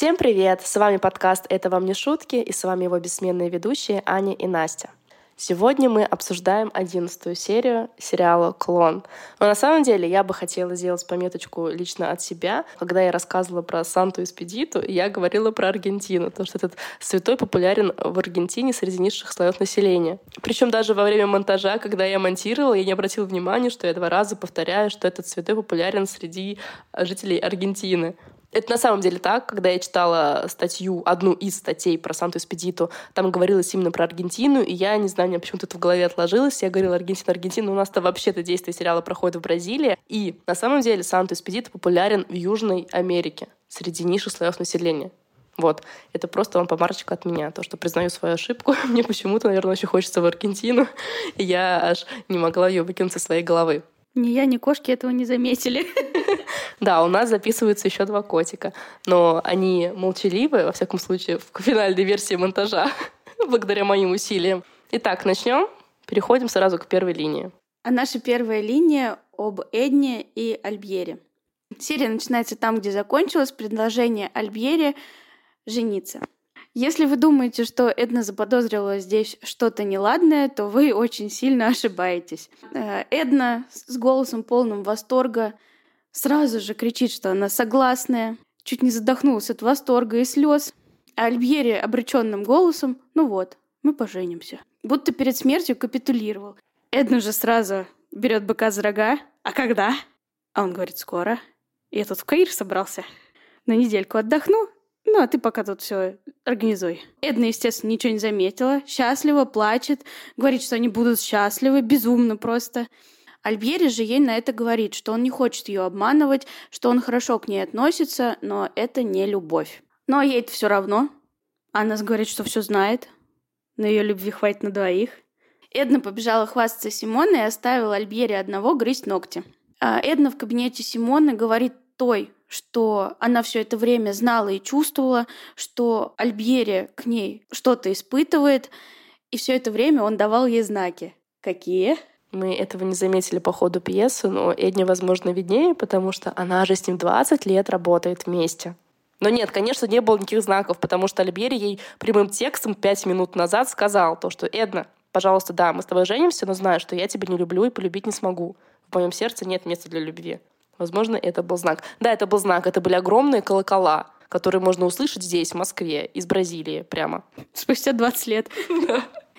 Всем привет! С вами подкаст «Это вам не шутки» и с вами его бессменные ведущие Аня и Настя. Сегодня мы обсуждаем одиннадцатую серию сериала «Клон». Но на самом деле я бы хотела сделать пометочку лично от себя. Когда я рассказывала про Санту Эспедиту, я говорила про Аргентину, потому что этот святой популярен в Аргентине среди низших слоев населения. Причем даже во время монтажа, когда я монтировала, я не обратила внимания, что я два раза повторяю, что этот святой популярен среди жителей Аргентины. Это на самом деле так. Когда я читала статью, одну из статей про Санту Эспедиту, там говорилось именно про Аргентину, и я, не знаю, мне почему-то это в голове отложилось. Я говорила Аргентина, Аргентина. У нас-то вообще-то действие сериала проходит в Бразилии. И на самом деле Санту Эспедиту популярен в Южной Америке среди низших слоев населения. Вот. Это просто вам помарочка от меня. То, что признаю свою ошибку. Мне почему-то, наверное, очень хочется в Аргентину. Я аж не могла ее выкинуть со своей головы. Ни я, ни кошки этого не заметили. Да, у нас записываются еще два котика, но они молчаливы, во всяком случае, в финальной версии монтажа, благодаря моим усилиям. Итак, начнем. Переходим сразу к первой линии. А наша первая линия об Эдне и Альбьере. Серия начинается там, где закончилась, предложение Альбьере жениться. Если вы думаете, что Эдна заподозрила здесь что-то неладное, то вы очень сильно ошибаетесь. Э, Эдна с голосом полным восторга сразу же кричит, что она согласная, чуть не задохнулась от восторга и слез. А Альбьери обреченным голосом «Ну вот, мы поженимся». Будто перед смертью капитулировал. Эдна же сразу берет быка за рога. «А когда?» А он говорит «Скоро». Я тут в Каир собрался. На недельку отдохну, ну, а ты пока тут все организуй. Эдна, естественно, ничего не заметила. Счастлива, плачет, говорит, что они будут счастливы, безумно просто. Альбьери же ей на это говорит, что он не хочет ее обманывать, что он хорошо к ней относится, но это не любовь. Но ей это все равно. Она говорит, что все знает, но ее любви хватит на двоих. Эдна побежала хвастаться Симоной и оставила Альбьери одного грызть ногти. А Эдна в кабинете Симоны говорит той, что она все это время знала и чувствовала, что Альбьери к ней что-то испытывает, и все это время он давал ей знаки. Какие? Мы этого не заметили по ходу пьесы, но Эдне, возможно, виднее, потому что она же с ним 20 лет работает вместе. Но нет, конечно, не было никаких знаков, потому что Альбери ей прямым текстом пять минут назад сказал то, что «Эдна, пожалуйста, да, мы с тобой женимся, но знаю, что я тебя не люблю и полюбить не смогу. В моем сердце нет места для любви». Возможно, это был знак. Да, это был знак. Это были огромные колокола, которые можно услышать здесь, в Москве, из Бразилии прямо. Спустя 20 лет.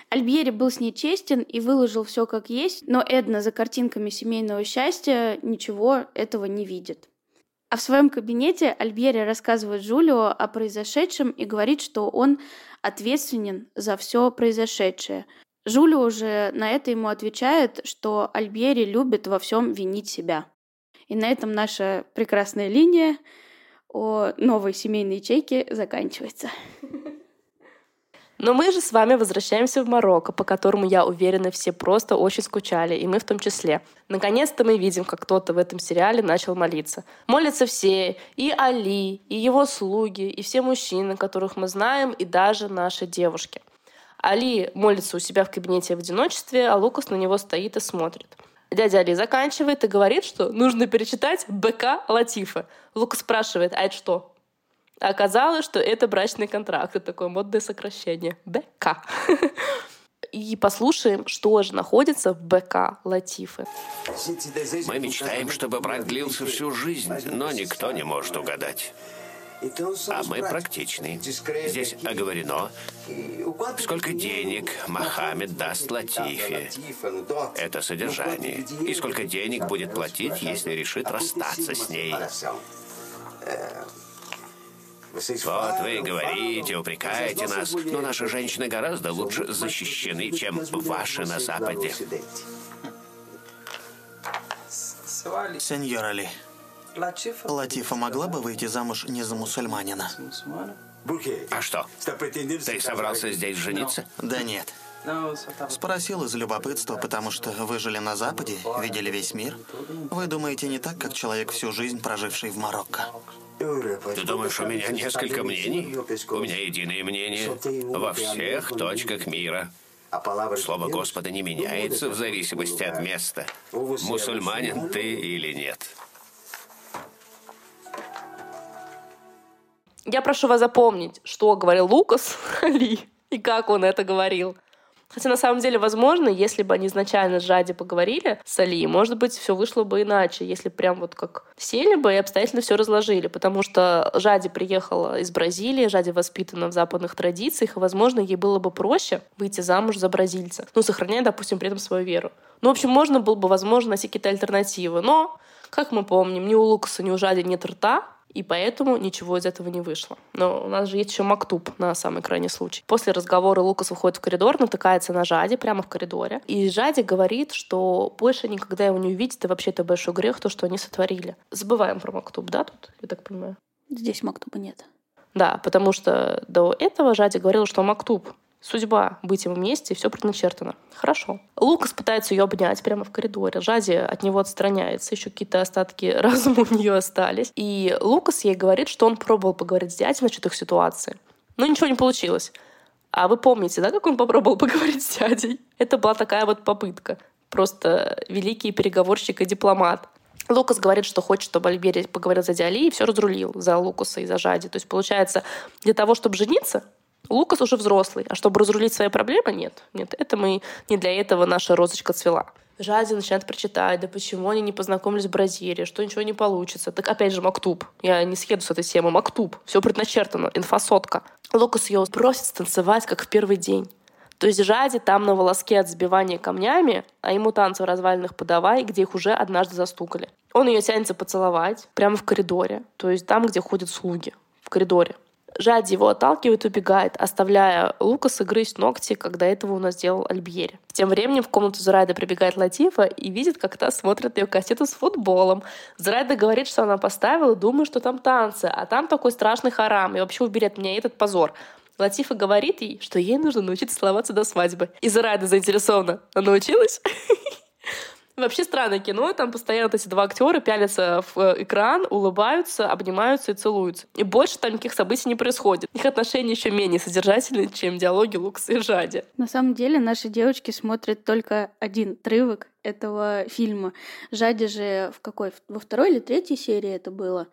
Альбьери был с ней честен и выложил все как есть, но Эдна за картинками семейного счастья ничего этого не видит. А в своем кабинете Альбьери рассказывает Жулио о произошедшем и говорит, что он ответственен за все произошедшее. Жулио уже на это ему отвечает, что Альбьери любит во всем винить себя. И на этом наша прекрасная линия о новой семейной ячейке заканчивается. Но мы же с вами возвращаемся в Марокко, по которому, я уверена, все просто очень скучали, и мы в том числе. Наконец-то мы видим, как кто-то в этом сериале начал молиться. Молятся все, и Али, и его слуги, и все мужчины, которых мы знаем, и даже наши девушки. Али молится у себя в кабинете в одиночестве, а Лукас на него стоит и смотрит. Дядя Али заканчивает и говорит, что нужно перечитать БК Латифа. Лука спрашивает, а это что? Оказалось, что это брачный контракт. Это такое модное сокращение. БК. И послушаем, что же находится в БК Латифы. Мы мечтаем, чтобы брак длился всю жизнь, но никто не может угадать. А мы практичны. Здесь оговорено, сколько денег Мохаммед даст Латифе. Это содержание. И сколько денег будет платить, если решит расстаться с ней. Вот вы говорите, упрекаете нас, но наши женщины гораздо лучше защищены, чем ваши на Западе. Сеньор Али, Латифа могла бы выйти замуж не за мусульманина? А что? Ты собрался здесь жениться? Да нет. Спросил из любопытства, потому что вы жили на Западе, видели весь мир. Вы думаете не так, как человек всю жизнь, проживший в Марокко. Ты думаешь, у меня несколько мнений? У меня единое мнение во всех точках мира. Слово Господа не меняется в зависимости от места. Мусульманин ты или нет. Я прошу вас запомнить, что говорил Лукас Ли и как он это говорил. Хотя на самом деле, возможно, если бы они изначально с Жади поговорили с Али, может быть, все вышло бы иначе, если прям вот как сели бы и обстоятельно все разложили, потому что Жади приехала из Бразилии, Жади воспитана в западных традициях, и, возможно, ей было бы проще выйти замуж за бразильца, ну, сохраняя, допустим, при этом свою веру. Ну, в общем, можно было бы, возможно, найти какие-то альтернативы, но, как мы помним, ни у Лукаса, ни у Жади нет рта, и поэтому ничего из этого не вышло. Но у нас же есть еще Мактуб на самый крайний случай. После разговора Лукас выходит в коридор, натыкается на Жади прямо в коридоре. И Жади говорит, что больше никогда его не увидит, и вообще это большой грех, то, что они сотворили. Забываем про Мактуб, да, тут, я так понимаю? Здесь Мактуба нет. Да, потому что до этого Жади говорил, что Мактуб судьба быть им вместе, все предначертано. Хорошо. Лукас пытается ее обнять прямо в коридоре. Жади от него отстраняется, еще какие-то остатки разума у нее остались. И Лукас ей говорит, что он пробовал поговорить с дядей насчет их ситуации. Но ничего не получилось. А вы помните, да, как он попробовал поговорить с дядей? Это была такая вот попытка. Просто великий переговорщик и дипломат. Лукас говорит, что хочет, чтобы Альбери поговорил за Диали и все разрулил за Лукаса и за Жади. То есть, получается, для того, чтобы жениться, Лукас уже взрослый, а чтобы разрулить свои проблемы, нет. Нет, это мы, не для этого наша розочка цвела. Жади начинает прочитать, да почему они не познакомились в Бразилии, что ничего не получится. Так опять же Мактуб. Я не съеду с этой темы. Мактуб. Все предначертано. Инфосотка. Лукас ее просит станцевать, как в первый день. То есть Жади там на волоске от сбивания камнями, а ему танцы в развалинах подавай, где их уже однажды застукали. Он ее тянется поцеловать прямо в коридоре, то есть там, где ходят слуги, в коридоре. Жади его отталкивает и убегает, оставляя Лукаса грызть ногти, когда этого у нас делал Альбьери. Тем временем в комнату Зурайда прибегает Латифа и видит, как та смотрит ее кассету с футболом. Зурайда говорит, что она поставила, думает, что там танцы, а там такой страшный харам, и вообще убери от меня этот позор. Латифа говорит ей, что ей нужно научиться целоваться до свадьбы. И Зурайда заинтересована. Она научилась? Вообще странное кино, там постоянно эти два актера пялятся в э, экран, улыбаются, обнимаются и целуются. И больше там никаких событий не происходит. Их отношения еще менее содержательные, чем диалоги Лукса и Жади. На самом деле наши девочки смотрят только один отрывок этого фильма. Жади же в какой? Во второй или третьей серии это было?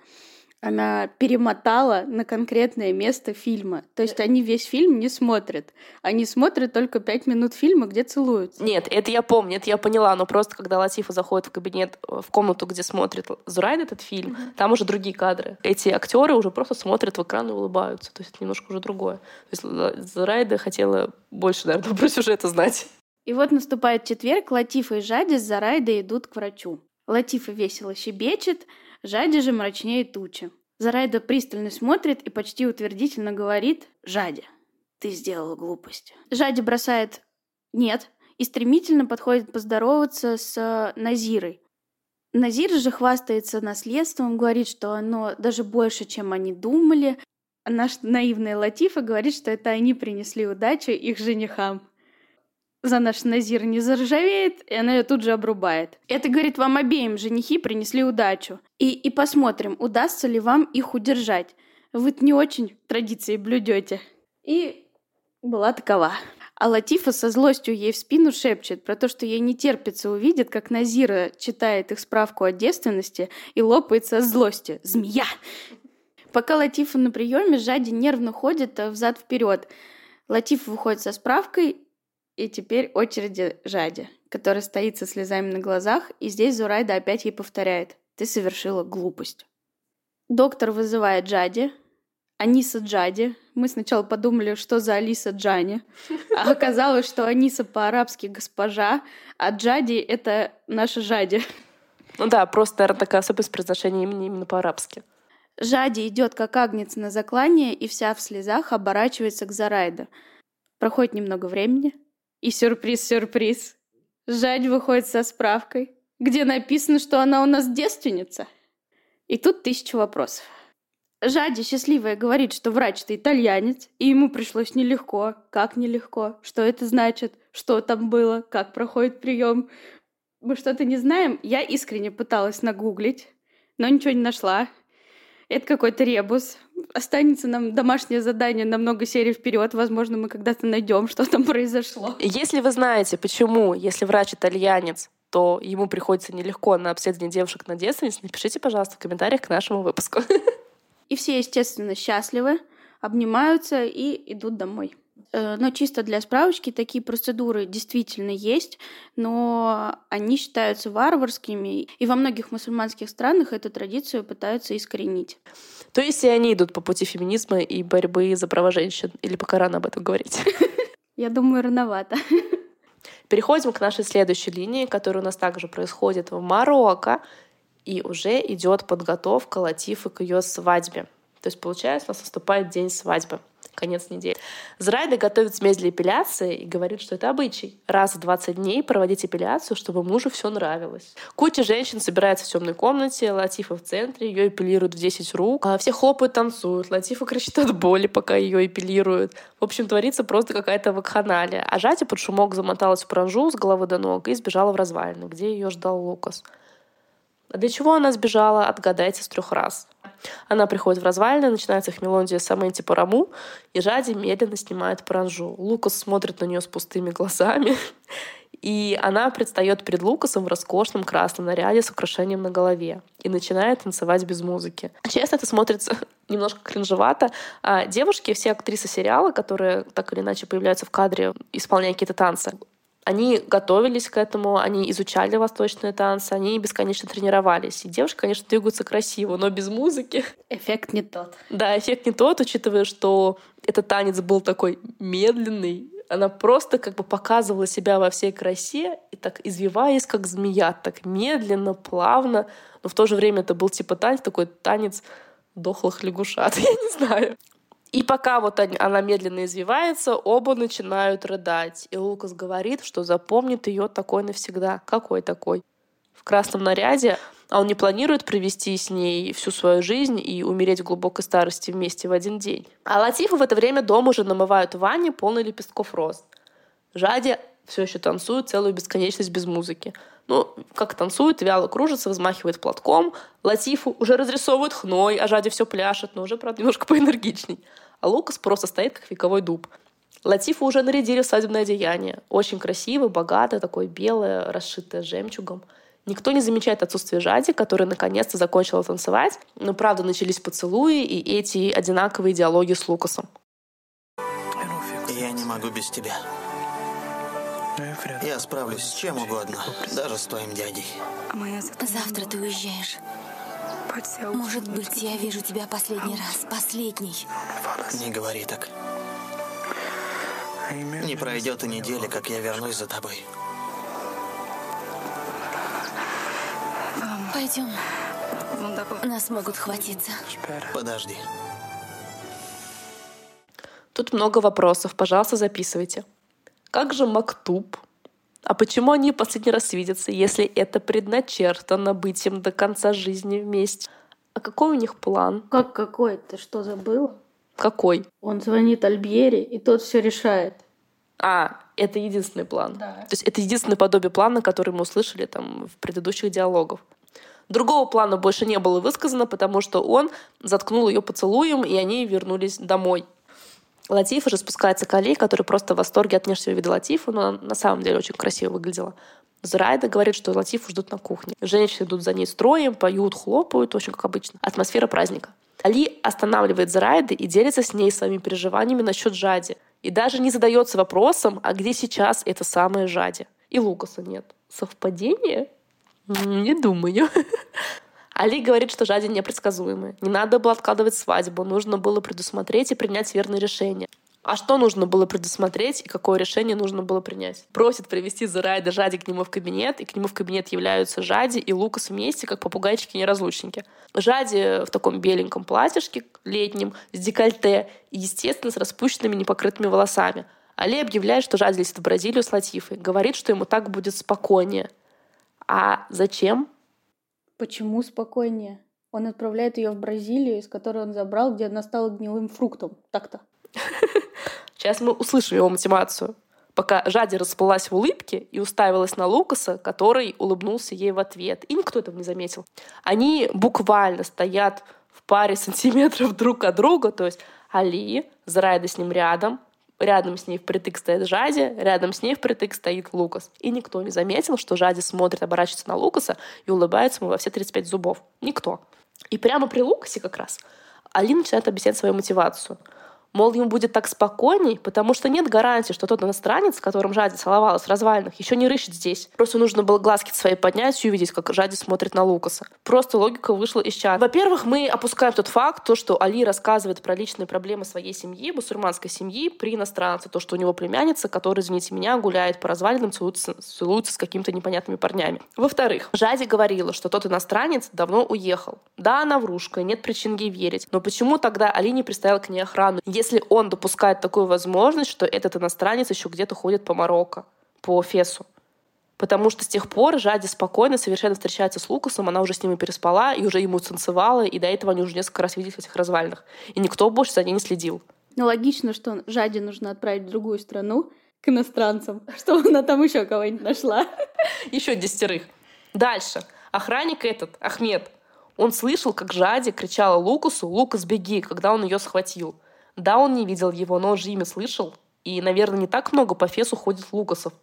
Она перемотала на конкретное место фильма. То есть они весь фильм не смотрят. Они смотрят только пять минут фильма, где целуются. Нет, это я помню, это я поняла, но просто когда Латифа заходит в кабинет, в комнату, где смотрит Зурайд этот фильм, mm-hmm. там уже другие кадры. Эти актеры уже просто смотрят в экран и улыбаются. То есть это немножко уже другое. То есть Зурайда хотела больше, наверное, про сюжета знать. И вот наступает четверг, Латифа и Жади с Зарайдой идут к врачу. Латифа весело щебечет, Жади же мрачнее тучи. Зарайда пристально смотрит и почти утвердительно говорит «Жади, ты сделала глупость». Жади бросает «нет» и стремительно подходит поздороваться с Назирой. Назир же хвастается наследством, говорит, что оно даже больше, чем они думали. Наш наивная Латифа говорит, что это они принесли удачу их женихам за наш Назир не заржавеет, и она ее тут же обрубает. Это, говорит, вам обеим женихи принесли удачу. И, и посмотрим, удастся ли вам их удержать. вы не очень традиции блюдете. И была такова. А Латифа со злостью ей в спину шепчет про то, что ей не терпится увидеть, как Назира читает их справку о девственности и лопается от злости. Змея! Пока Латифа на приеме, Жади нервно ходит взад вперед. Латифа выходит со справкой, и теперь очереди Жади, которая стоит со слезами на глазах, и здесь Зурайда опять ей повторяет «Ты совершила глупость». Доктор вызывает Джади, Аниса Джади. Мы сначала подумали, что за Алиса Джани. А оказалось, что Аниса по-арабски госпожа, а Джади — это наша Жади. Ну да, просто, наверное, такая особенность произношения имени именно по-арабски. Жади идет как агнец на заклание и вся в слезах оборачивается к Зарайда. Проходит немного времени, и сюрприз-сюрприз. Жадь выходит со справкой, где написано, что она у нас девственница. И тут тысяча вопросов. Жади, счастливая, говорит, что врач-то итальянец, и ему пришлось нелегко. Как нелегко? Что это значит? Что там было? Как проходит прием? Мы что-то не знаем. Я искренне пыталась нагуглить, но ничего не нашла. Это какой-то ребус. Останется нам домашнее задание на много серий вперед. Возможно, мы когда-то найдем, что там произошло. Если вы знаете, почему, если врач итальянец, то ему приходится нелегко на обследование девушек на девственниц, напишите, пожалуйста, в комментариях к нашему выпуску. И все, естественно, счастливы, обнимаются и идут домой. Э, но чисто для справочки, такие процедуры действительно есть, но они считаются варварскими, и во многих мусульманских странах эту традицию пытаются искоренить. То есть и они идут по пути феминизма и борьбы за права женщин? Или пока рано об этом говорить? Я думаю, рановато. Переходим к нашей следующей линии, которая у нас также происходит в Марокко, и уже идет подготовка Латифы к ее свадьбе. То есть, получается, у нас наступает день свадьбы конец недели. Зрайда готовит смесь для эпиляции и говорит, что это обычай. Раз в 20 дней проводить эпиляцию, чтобы мужу все нравилось. Куча женщин собирается в темной комнате, Латифа в центре, ее эпилируют в 10 рук. А все хлопают, танцуют. Латифа кричит от боли, пока ее эпилируют. В общем, творится просто какая-то вакханалия. А Жати под шумок замоталась в пранжу с головы до ног и сбежала в развалины, где ее ждал Лукас. А для чего она сбежала, отгадайте с трех раз. Она приходит в развалины, начинается их мелодия Саменти Параму, и Жади медленно снимает паранжу. Лукас смотрит на нее с пустыми глазами, и она предстает перед Лукасом в роскошном красном наряде с украшением на голове и начинает танцевать без музыки. Честно, это смотрится немножко кринжевато. А девушки, все актрисы сериала, которые так или иначе появляются в кадре, исполняя какие-то танцы, они готовились к этому, они изучали восточные танцы, они бесконечно тренировались. И девушки, конечно, двигаются красиво, но без музыки. Эффект не тот. Да, эффект не тот, учитывая, что этот танец был такой медленный, она просто как бы показывала себя во всей красе и так извиваясь, как змея, так медленно, плавно, но в то же время это был типа танец, такой танец дохлых лягушат, я не знаю. И пока вот она медленно извивается, оба начинают рыдать. И Лукас говорит, что запомнит ее такой навсегда. Какой такой? В красном наряде, а он не планирует провести с ней всю свою жизнь и умереть в глубокой старости вместе в один день. А Латифа в это время дома уже намывают в ванне полный лепестков роз. Жади все еще танцует целую бесконечность без музыки. Ну, как танцует, вяло кружится, взмахивает платком. Латифу уже разрисовывают хной, а Жади все пляшет, но уже, правда, немножко поэнергичней. А Лукас просто стоит, как вековой дуб. Латифу уже нарядили в свадебное одеяние. Очень красивое, богатое, такое белое, расшитое жемчугом. Никто не замечает отсутствие Жади, которая наконец-то закончила танцевать. Но, правда, начались поцелуи и эти одинаковые диалоги с Лукасом. Я не могу без тебя. Я справлюсь с чем угодно, даже с твоим дядей. Завтра ты уезжаешь. Может быть, я вижу тебя последний раз. Последний. Не говори так. Не пройдет и неделя, как я вернусь за тобой. Пойдем. Нас могут хватиться. Подожди. Тут много вопросов. Пожалуйста, записывайте. Как же Мактуб? А почему они последний раз видятся, если это предначертано быть им до конца жизни вместе? А какой у них план? Как какой? Ты что, забыл? Какой? Он звонит Альбьере, и тот все решает. А, это единственный план. Да. То есть это единственное подобие плана, который мы услышали там в предыдущих диалогах. Другого плана больше не было высказано, потому что он заткнул ее поцелуем, и они вернулись домой. Латиф уже спускается к Али, который просто в восторге от внешнего вида Латифа, но на самом деле очень красиво выглядела. Зурайда говорит, что Латифу ждут на кухне. Женщины идут за ней строем, поют, хлопают, очень как обычно. Атмосфера праздника. Али останавливает Зурайды и делится с ней своими переживаниями насчет Жади. И даже не задается вопросом, а где сейчас это самое Жади. И Лукаса нет. Совпадение? Не думаю. Али говорит, что Жади непредсказуемый. Не надо было откладывать свадьбу, нужно было предусмотреть и принять верное решение. А что нужно было предусмотреть и какое решение нужно было принять? Просит привести Зарайда Жади к нему в кабинет, и к нему в кабинет являются Жади и Лукас вместе, как попугайчики-неразлучники. Жади в таком беленьком платьишке летнем, с декольте, и, естественно, с распущенными непокрытыми волосами. Али объявляет, что Жади летит в Бразилию с Латифой. Говорит, что ему так будет спокойнее. А зачем? Почему спокойнее? Он отправляет ее в Бразилию, из которой он забрал, где она стала гнилым фруктом. Так-то. Сейчас мы услышим его мотивацию. Пока Жади расплылась в улыбке и уставилась на Лукаса, который улыбнулся ей в ответ. И никто этого не заметил. Они буквально стоят в паре сантиметров друг от друга, то есть Али, Зарайда с ним рядом, рядом с ней впритык стоит Жади, рядом с ней впритык стоит Лукас. И никто не заметил, что Жади смотрит, оборачивается на Лукаса и улыбается ему во все 35 зубов. Никто. И прямо при Лукасе как раз Али начинает объяснять свою мотивацию — Мол, ему будет так спокойней, потому что нет гарантии, что тот иностранец, с которым Жади целовалась в развалинах, еще не рыщет здесь. Просто нужно было глазки свои поднять и увидеть, как Жади смотрит на Лукаса. Просто логика вышла из чата. Во-первых, мы опускаем тот факт, то, что Али рассказывает про личные проблемы своей семьи, мусульманской семьи при иностранце. То, что у него племянница, которая, извините меня, гуляет по развалинам, целуется, целуется с какими-то непонятными парнями. Во-вторых, Жади говорила, что тот иностранец давно уехал. Да, она врушка, нет причин ей верить. Но почему тогда Али не приставил к ней охрану? Если он допускает такую возможность, что этот иностранец еще где-то ходит по Марокко, по Фесу. Потому что с тех пор Жади спокойно совершенно встречается с Лукасом, она уже с ним и переспала, и уже ему танцевала, и до этого они уже несколько раз виделись в этих развалинах. И никто больше за ней не следил. Ну, логично, что Жади нужно отправить в другую страну к иностранцам, чтобы она там еще кого-нибудь нашла. Еще десятерых. Дальше. Охранник этот, Ахмед, он слышал, как Жади кричала Лукасу «Лукас, беги!», когда он ее схватил. Да, он не видел его, но же имя слышал. И, наверное, не так много по Фесу ходит Лукасов.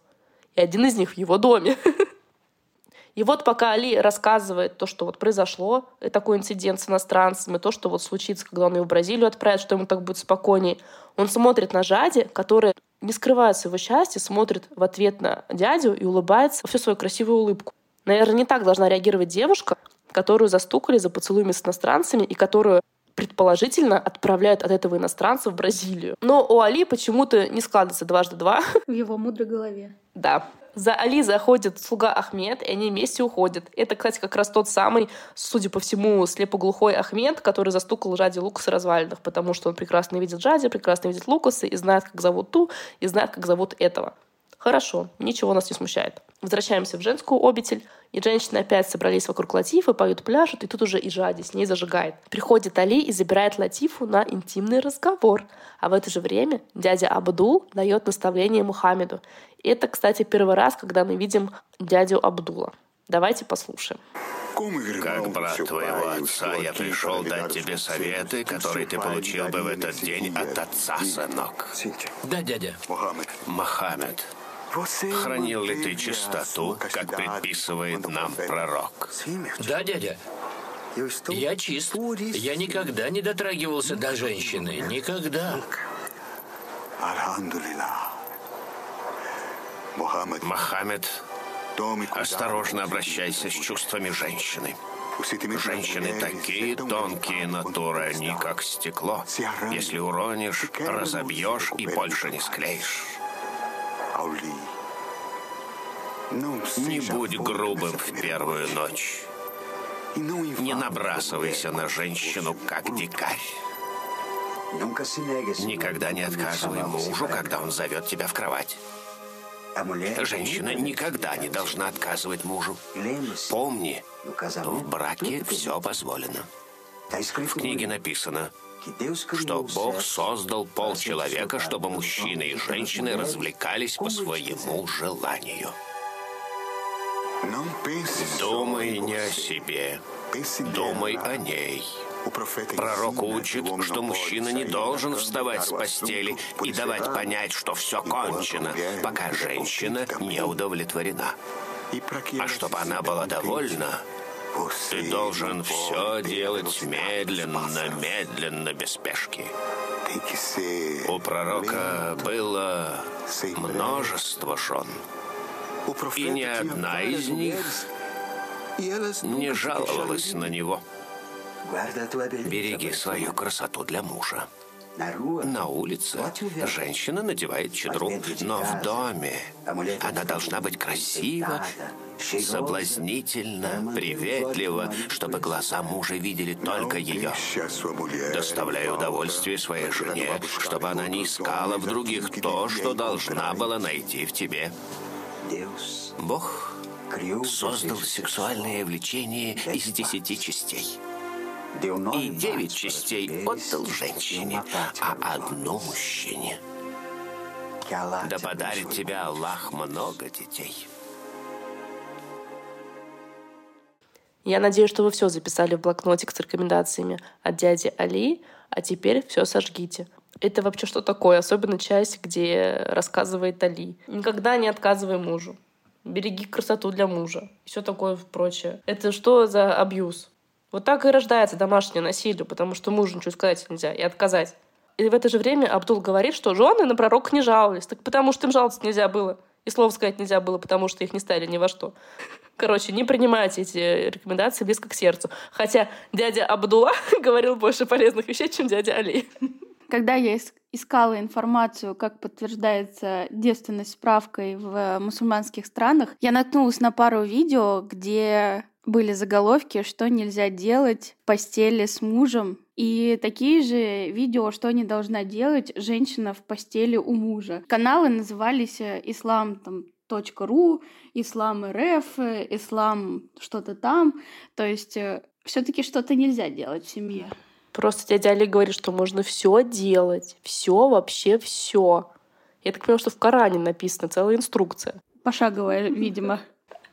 И один из них в его доме. И вот пока Али рассказывает то, что вот произошло, и такой инцидент с иностранцами, то, что вот случится, когда он его в Бразилию отправит, что ему так будет спокойнее, он смотрит на Жади, которая не скрывает своего счастья, смотрит в ответ на дядю и улыбается всю свою красивую улыбку. Наверное, не так должна реагировать девушка, которую застукали за поцелуями с иностранцами и которую предположительно отправляют от этого иностранца в Бразилию. Но у Али почему-то не складывается дважды два. В его мудрой голове. Да. За Али заходит слуга Ахмед, и они вместе уходят. Это, кстати, как раз тот самый, судя по всему, слепоглухой Ахмед, который застукал Жади Лукаса развалинах, потому что он прекрасно видит Жади, прекрасно видит Лукаса и знает, как зовут ту, и знает, как зовут этого. Хорошо, ничего нас не смущает. Возвращаемся в женскую обитель, и женщины опять собрались вокруг Латифа, поют, пляшут, и тут уже и Жади с ней зажигает. Приходит Али и забирает Латифу на интимный разговор. А в это же время дядя Абдул дает наставление Мухаммеду. И это, кстати, первый раз, когда мы видим дядю Абдула. Давайте послушаем. Как брат твоего отца, я пришел дать тебе советы, которые ты получил бы в этот день от отца, сынок. Да, дядя. Мохаммед, Хранил ли ты чистоту, как предписывает нам пророк? Да, дядя. Я чист. Я никогда не дотрагивался до женщины. Никогда. Мохаммед, осторожно обращайся с чувствами женщины. Женщины такие тонкие натуры, они как стекло. Если уронишь, разобьешь и больше не склеишь. Не будь грубым в первую ночь. Не набрасывайся на женщину, как дикарь. Никогда не отказывай мужу, когда он зовет тебя в кровать. Женщина никогда не должна отказывать мужу. Помни, в браке все позволено. В книге написано, что Бог создал пол человека, чтобы мужчины и женщины развлекались по своему желанию. Думай не о себе, думай о ней. Пророк учит, что мужчина не должен вставать с постели и давать понять, что все кончено, пока женщина не удовлетворена. А чтобы она была довольна, ты должен все делать медленно, медленно, без спешки. У пророка было множество жен. И ни одна из них не жаловалась на него. Береги свою красоту для мужа. На улице женщина надевает чедру, но в доме она должна быть красива, соблазнительно, приветливо, чтобы глаза мужа видели только ее. Доставляя удовольствие своей жене, чтобы она не искала в других то, что должна была найти в тебе. Бог создал сексуальное влечение из десяти частей. И девять частей отдал женщине, а одну мужчине. Да подарит тебе Аллах много детей. Я надеюсь, что вы все записали в блокнотик с рекомендациями от дяди Али, а теперь все сожгите. Это вообще что такое? Особенно часть, где рассказывает Али. Никогда не отказывай мужу. Береги красоту для мужа. И все такое прочее. Это что за абьюз? Вот так и рождается домашнее насилие, потому что мужу ничего сказать нельзя и отказать. И в это же время Абдул говорит, что жены на пророка не жаловались. Так потому что им жаловаться нельзя было. И слов сказать нельзя было, потому что их не ставили ни во что. Короче, не принимайте эти рекомендации близко к сердцу. Хотя дядя Абдулла говорил больше полезных вещей, чем дядя Али. Когда я искала информацию, как подтверждается девственность справкой в мусульманских странах, я наткнулась на пару видео, где были заголовки, что нельзя делать в постели с мужем. И такие же видео, что не должна делать женщина в постели у мужа. Каналы назывались э, «Ислам там, .ру, ислам РФ, ислам что-то там. То есть э, все-таки что-то нельзя делать в семье. Просто дядя Али говорит, что можно все делать. Все, вообще все. Я так понимаю, что в Коране написана целая инструкция. Пошаговая, видимо.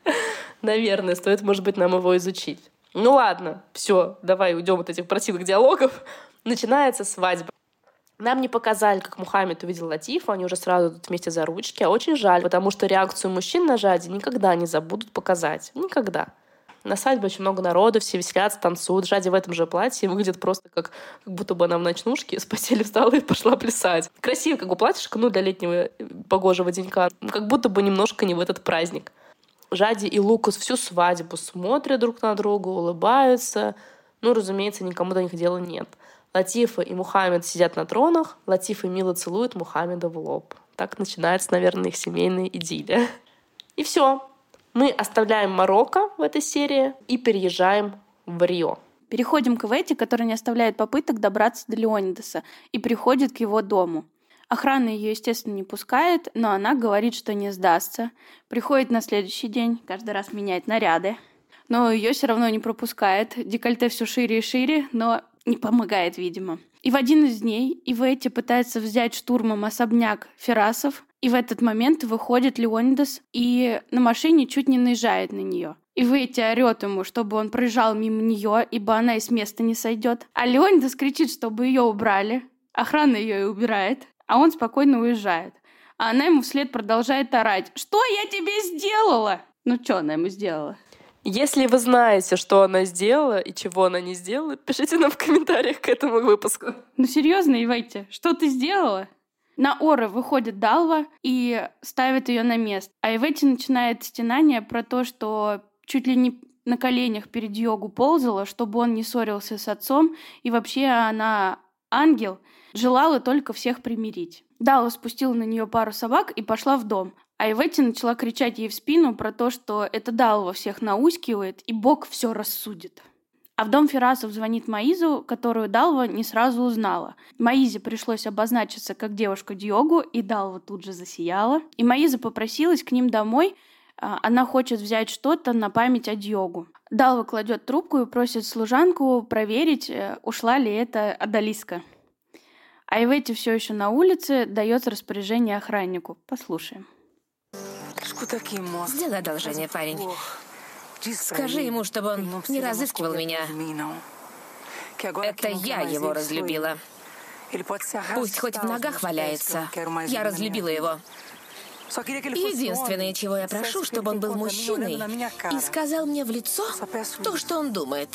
Наверное, стоит, может быть, нам его изучить. Ну ладно, все, давай уйдем от этих противных диалогов. Начинается свадьба. Нам не показали, как Мухаммед увидел Латифа, они уже сразу идут вместе за ручки, а очень жаль, потому что реакцию мужчин на Жади никогда не забудут показать. Никогда. На свадьбе очень много народу, все веселятся, танцуют. Жади в этом же платье выглядит просто как, как будто бы она в ночнушке с постели встала и пошла плясать. Красиво, как бы платьишко, ну, для летнего э, погожего денька. Как будто бы немножко не в этот праздник. Жади и Лукас всю свадьбу смотрят друг на друга, улыбаются. Ну, разумеется, никому до них дела нет. Латифа и Мухаммед сидят на тронах, Латифа мило целует Мухаммеда в лоб. Так начинается, наверное, их семейная идиллия. И все. Мы оставляем Марокко в этой серии и переезжаем в Рио. Переходим к Вети, который не оставляет попыток добраться до Леонидаса и приходит к его дому. Охрана ее, естественно, не пускает, но она говорит, что не сдастся. Приходит на следующий день, каждый раз меняет наряды. Но ее все равно не пропускает. Декольте все шире и шире, но не помогает, видимо. И в один из дней Ивети пытается взять штурмом особняк Ферасов, и в этот момент выходит Леонидас и на машине чуть не наезжает на нее. И Ветти орет ему, чтобы он проезжал мимо нее, ибо она из места не сойдет. А Леонидас кричит, чтобы ее убрали. Охрана ее и убирает а он спокойно уезжает. А она ему вслед продолжает орать. «Что я тебе сделала?» Ну, что она ему сделала? Если вы знаете, что она сделала и чего она не сделала, пишите нам в комментариях к этому выпуску. Ну, серьезно, Ивайте, что ты сделала? На Оры выходит Далва и ставит ее на место. А Ивете начинает стенание про то, что чуть ли не на коленях перед Йогу ползала, чтобы он не ссорился с отцом, и вообще она ангел — желала только всех примирить. Дала спустила на нее пару собак и пошла в дом. А Иветти начала кричать ей в спину про то, что это Далва всех наускивает, и Бог все рассудит. А в дом Ферасов звонит Маизу, которую Далва не сразу узнала. Маизе пришлось обозначиться как девушка Диогу, и Далва тут же засияла. И Маиза попросилась к ним домой, а, она хочет взять что-то на память о Диогу. Далва кладет трубку и просит служанку проверить, э, ушла ли это Адалиска. А Ивети все еще на улице дает распоряжение охраннику. Послушаем. Сделай одолжение, парень. Скажи ему, чтобы он не разыскивал меня. Это я его разлюбила. Пусть хоть в ногах валяется. Я разлюбила его. Единственное, чего я прошу, чтобы он был мужчиной и сказал мне в лицо то, что он думает.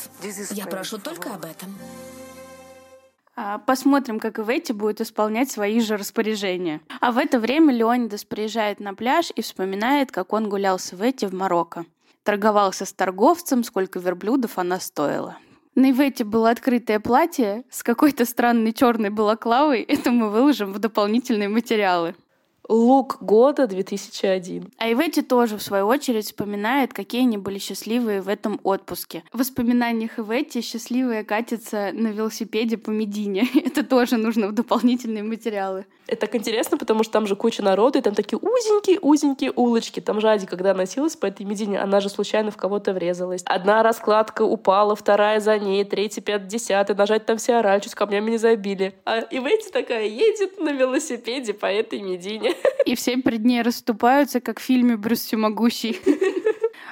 Я прошу только об этом. А, посмотрим, как Иветти будет исполнять свои же распоряжения. А в это время Леонидас приезжает на пляж и вспоминает, как он гулял с Иветти в Марокко. Торговался с торговцем, сколько верблюдов она стоила. На Ивете было открытое платье с какой-то странной черной балаклавой. Это мы выложим в дополнительные материалы. Лук года 2001. А Ивети тоже, в свою очередь, вспоминает, какие они были счастливые в этом отпуске. В воспоминаниях Ивети счастливая катится на велосипеде по Медине. Это тоже нужно в дополнительные материалы. Это так интересно, потому что там же куча народу, и там такие узенькие-узенькие улочки. Там Жади, когда носилась по этой Медине, она же случайно в кого-то врезалась. Одна раскладка упала, вторая за ней, третья, пятая, десятая. Нажать там все орали, чуть камнями не забили. А Ивети такая едет на велосипеде по этой Медине. И все пред ней расступаются, как в фильме «Брюс Всемогущий».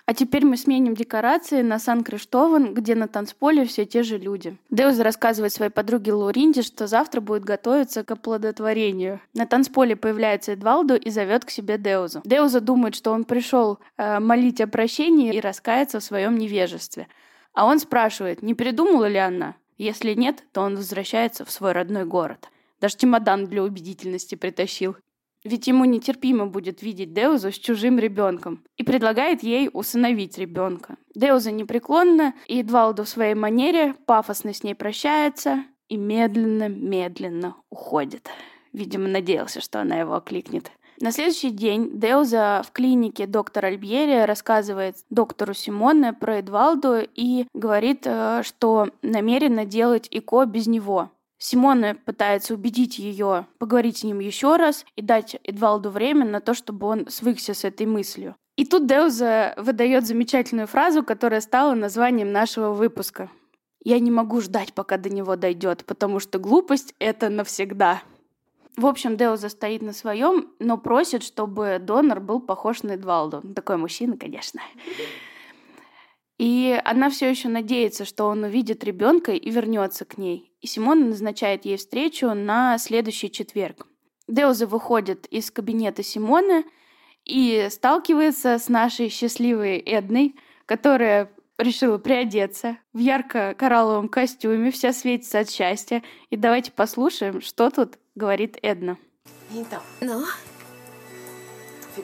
А теперь мы сменим декорации на Сан-Криштован, где на танцполе все те же люди. Деуза рассказывает своей подруге Лауринде, что завтра будет готовиться к оплодотворению. На танцполе появляется Эдвалду и зовет к себе Деузу. Деуза думает, что он пришел э, молить о прощении и раскаяться в своем невежестве. А он спрашивает, не передумала ли она. Если нет, то он возвращается в свой родной город. Даже чемодан для убедительности притащил. Ведь ему нетерпимо будет видеть Деузу с чужим ребенком и предлагает ей усыновить ребенка. Деуза непреклонна, и Эдвалду в своей манере пафосно с ней прощается и медленно-медленно уходит. Видимо, надеялся, что она его окликнет. На следующий день Деуза в клинике доктор Альбьери рассказывает доктору Симоне про Эдвалду и говорит, э, что намерена делать ИКО без него. Симона пытается убедить ее поговорить с ним еще раз и дать Эдвалду время на то, чтобы он свыкся с этой мыслью. И тут Деуза выдает замечательную фразу, которая стала названием нашего выпуска. «Я не могу ждать, пока до него дойдет, потому что глупость — это навсегда». В общем, Деуза стоит на своем, но просит, чтобы донор был похож на Эдвалду. Такой мужчина, конечно. И она все еще надеется, что он увидит ребенка и вернется к ней. И Симона назначает ей встречу на следующий четверг. Деуза выходит из кабинета Симоны и сталкивается с нашей счастливой Эдной, которая решила приодеться в ярко-коралловом костюме, вся светится от счастья. И давайте послушаем, что тут говорит Эдна. Ну,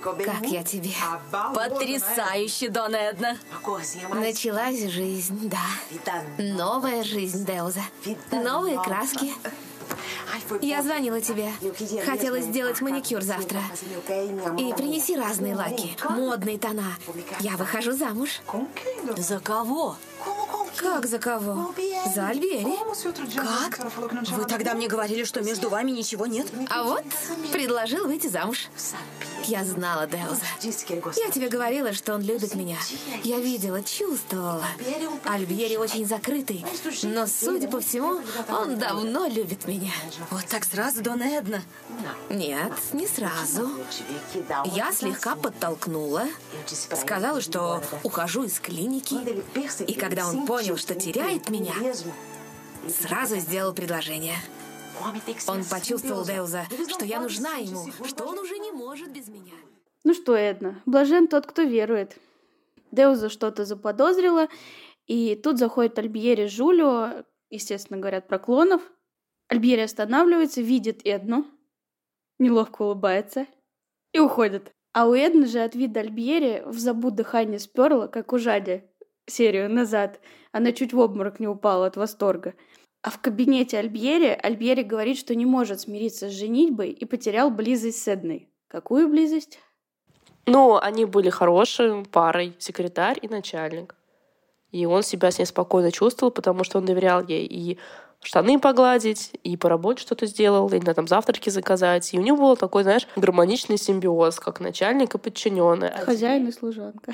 как я тебе? Потрясающе, Дон Эдна. Началась жизнь, да. Новая жизнь, Деуза. Новые краски. Я звонила тебе. Хотела сделать маникюр завтра. И принеси разные лаки, модные тона. Я выхожу замуж. За кого? Как за кого? За Альбери. Как? Вы тогда мне говорили, что между вами ничего нет? А вот предложил выйти замуж. Я знала Деуза. Я тебе говорила, что он любит меня. Я видела, чувствовала. Альбери очень закрытый, но, судя по всему, он давно любит меня. Вот так сразу, Дон Эдна? Нет, не сразу. Я слегка подтолкнула, сказала, что ухожу из клиники, и когда он понял, что теряет меня, сразу сделал предложение. Он почувствовал, Деуза, что я нужна ему, что он уже не может без меня. Ну что, Эдна, блажен тот, кто верует. Деуза что-то заподозрила, и тут заходит Альбьери Жулио, естественно, говорят про клонов. Альбьери останавливается, видит Эдну, неловко улыбается и уходит. А у Эдны же от вида Альбьери в забу дыхание сперла, как у Жади серию назад. Она чуть в обморок не упала от восторга. А в кабинете Альбьери Альбьери говорит, что не может смириться с женитьбой и потерял близость с Эдной. Какую близость? Ну, они были хорошей парой, секретарь и начальник. И он себя с ней спокойно чувствовал, потому что он доверял ей и штаны погладить, и по работе что-то сделал, и на там завтраки заказать. И у него был такой, знаешь, гармоничный симбиоз, как начальник и подчиненный. Хозяин и служанка.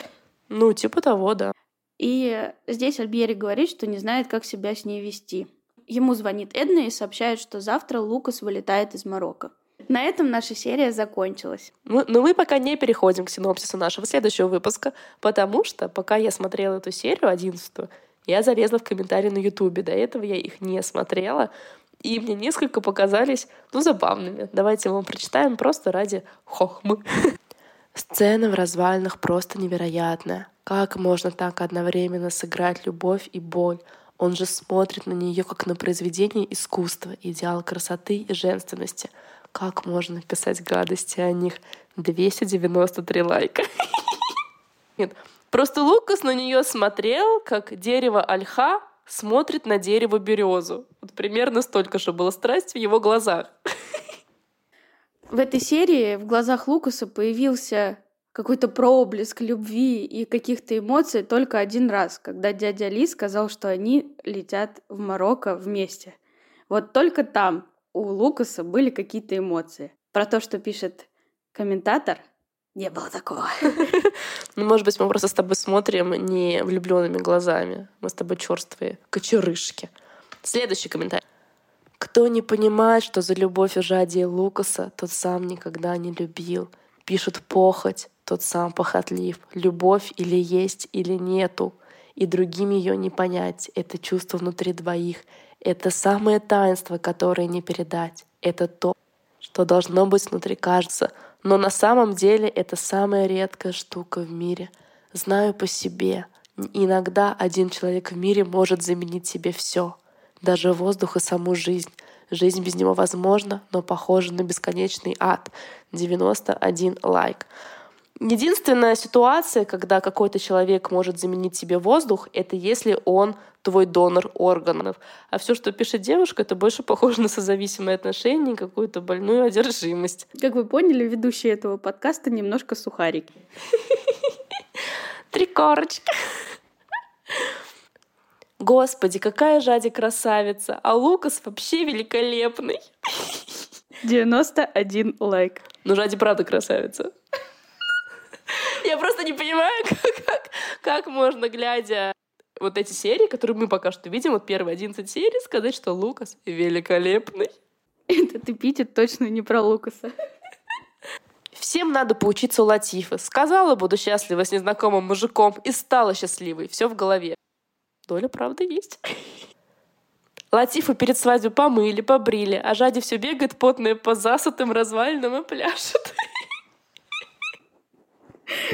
Ну, типа того, да. И здесь Альбьери говорит, что не знает, как себя с ней вести. Ему звонит Эдна и сообщает, что завтра Лукас вылетает из Марокко. На этом наша серия закончилась. Ну, но мы пока не переходим к синопсису нашего следующего выпуска, потому что пока я смотрела эту серию, одиннадцатую, я залезла в комментарии на Ютубе. До этого я их не смотрела. И мне несколько показались, ну, забавными. Давайте вам прочитаем просто ради хохмы. Сцена в развалинах просто невероятная. Как можно так одновременно сыграть любовь и боль? Он же смотрит на нее как на произведение искусства, идеал красоты и женственности. Как можно писать гадости о них? 293 лайка. Нет, просто Лукас на нее смотрел, как дерево ольха смотрит на дерево березу. Вот примерно столько же было страсть в его глазах. В этой серии в глазах Лукаса появился какой-то проблеск любви и каких-то эмоций только один раз, когда дядя Ли сказал, что они летят в Марокко вместе. Вот только там у Лукаса были какие-то эмоции. Про то, что пишет комментатор, не было такого. Ну, может быть, мы просто с тобой смотрим не влюбленными глазами. Мы с тобой черствые кочерышки. Следующий комментарий. Кто не понимает, что за любовь и жадие Лукаса, тот сам никогда не любил. Пишут похоть, тот сам похотлив. Любовь или есть, или нету. И другим ее не понять. Это чувство внутри двоих. Это самое таинство, которое не передать. Это то, что должно быть внутри кажется. Но на самом деле это самая редкая штука в мире. Знаю по себе. Иногда один человек в мире может заменить себе все, даже воздух и саму жизнь. Жизнь без него возможна, но похожа на бесконечный ад. 91 лайк. Единственная ситуация, когда какой-то человек может заменить себе воздух, это если он твой донор органов. А все, что пишет девушка, это больше похоже на созависимые отношения и какую-то больную одержимость. Как вы поняли, ведущие этого подкаста немножко сухарики. Три корочки. Господи, какая Жади красавица, а Лукас вообще великолепный. 91 лайк. Ну, Жади правда красавица. Я просто не понимаю, как, как, как можно, глядя вот эти серии, которые мы пока что видим, вот первые 11 серий, сказать, что Лукас великолепный. Этот эпитет точно не про Лукаса. Всем надо поучиться у Латифы. Сказала, буду счастлива с незнакомым мужиком, и стала счастливой. Все в голове. Доля правды есть. Латифу перед свадьбой помыли, побрили, а Жади все бегает потная по засутым развалинам и пляшет.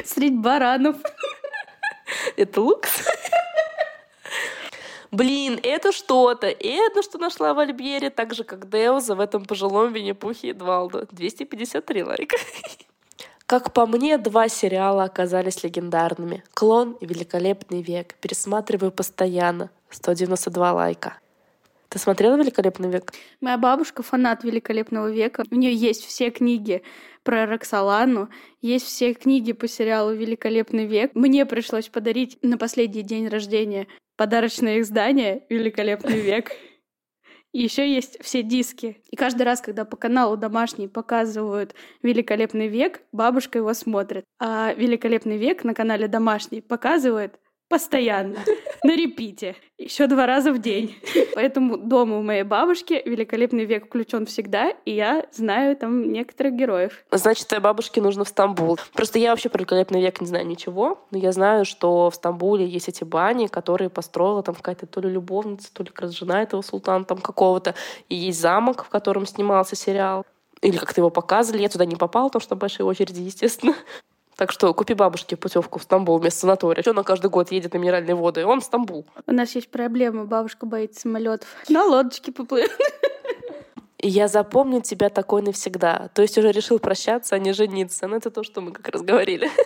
Средь баранов. Это лукс? Блин, это что-то. Это что нашла в Альбьере, так же, как Деуза в этом пожилом Винни-Пухе Эдвалду. 253 лайка. Как по мне, два сериала оказались легендарными. «Клон» и «Великолепный век». Пересматриваю постоянно. 192 лайка. Ты смотрела «Великолепный век»? Моя бабушка фанат «Великолепного века». У нее есть все книги про Роксолану, есть все книги по сериалу «Великолепный век». Мне пришлось подарить на последний день рождения подарочное издание «Великолепный век». И еще есть все диски. И каждый раз, когда по каналу домашний показывают «Великолепный век», бабушка его смотрит. А «Великолепный век» на канале домашний показывает Постоянно. На репите. Еще два раза в день. Поэтому дома у моей бабушки великолепный век включен всегда, и я знаю там некоторых героев. Значит, твоей бабушке нужно в Стамбул. Просто я вообще про великолепный век не знаю ничего, но я знаю, что в Стамбуле есть эти бани, которые построила там какая-то то ли любовница, то ли как раз жена этого султана там какого-то. И есть замок, в котором снимался сериал. Или как-то его показывали. Я туда не попала, потому что большие очереди, естественно. Так что купи бабушке путевку в Стамбул вместо санатория. Она каждый год едет на минеральные воды? Он в Стамбул. У нас есть проблема. Бабушка боится самолетов. На лодочке поплывет. Я запомню тебя такой навсегда. То есть уже решил прощаться, а не жениться. Ну, это то, что мы как раз говорили.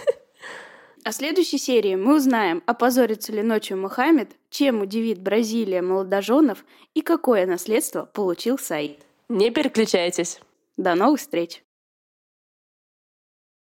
А в следующей серии мы узнаем, опозорится ли ночью Мухаммед, чем удивит Бразилия молодоженов и какое наследство получил Саид. Не переключайтесь. До новых встреч!